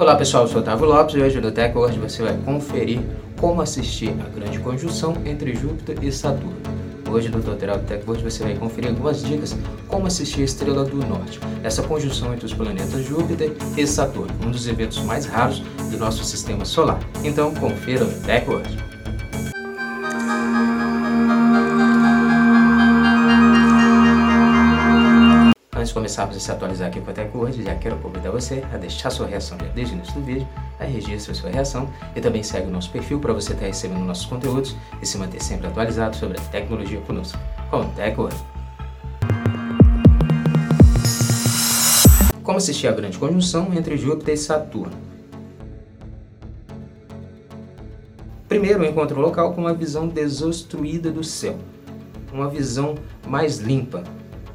Olá pessoal, eu sou Otávio Lopes e hoje no TechWord você vai conferir como assistir a grande conjunção entre Júpiter e Saturno. Hoje no tutorial do TechWord você vai conferir algumas dicas como assistir a Estrela do Norte, essa conjunção entre os planetas Júpiter e Saturno, um dos eventos mais raros do nosso sistema solar. Então confira no TechWord. De começarmos a se atualizar aqui com a TechWord, já quero convidar você a deixar sua reação desde o início do vídeo, a registrar sua reação e também segue o nosso perfil para você estar recebendo nossos conteúdos e se manter sempre atualizado sobre a tecnologia conosco, com TechWord. Como assistir a grande conjunção entre Júpiter e Saturno? Primeiro, encontre um local com uma visão desobstruída do céu, uma visão mais limpa,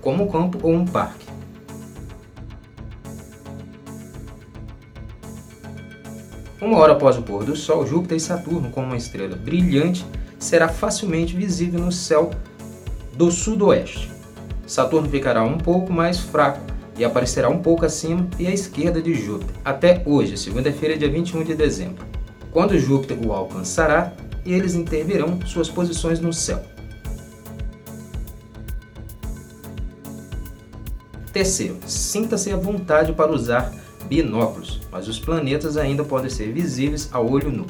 como um campo ou um parque. Uma hora após o pôr do Sol, Júpiter e Saturno, como uma estrela brilhante, será facilmente visível no céu do sudoeste. Saturno ficará um pouco mais fraco e aparecerá um pouco acima e à esquerda de Júpiter, até hoje, segunda-feira, dia 21 de dezembro, quando Júpiter o alcançará e eles intervirão suas posições no céu. Terceiro, sinta-se à vontade para usar binóculos, mas os planetas ainda podem ser visíveis a olho nu.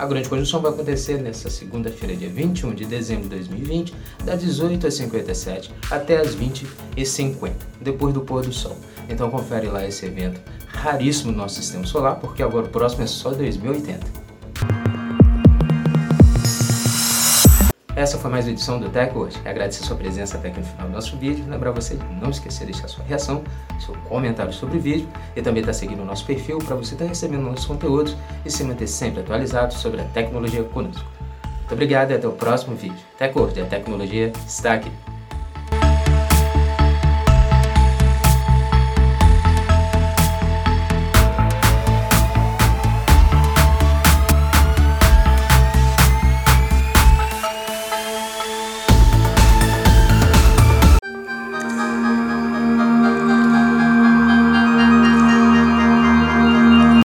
A grande conjunção vai acontecer nesta segunda-feira, dia 21 de dezembro de 2020, das 18h57 até as 20h50, depois do pôr do sol. Então confere lá esse evento raríssimo no nosso sistema solar, porque agora o próximo é só 2080. Essa foi mais uma edição do Tech hoje. Agradecer sua presença até aqui no final do nosso vídeo. Lembrar você de não esquecer de deixar sua reação, seu comentário sobre o vídeo e também estar tá seguindo o nosso perfil para você estar tá recebendo nossos conteúdos e se manter sempre atualizado sobre a tecnologia conosco. Muito obrigado e até o próximo vídeo. Tech hoje, a tecnologia está aqui.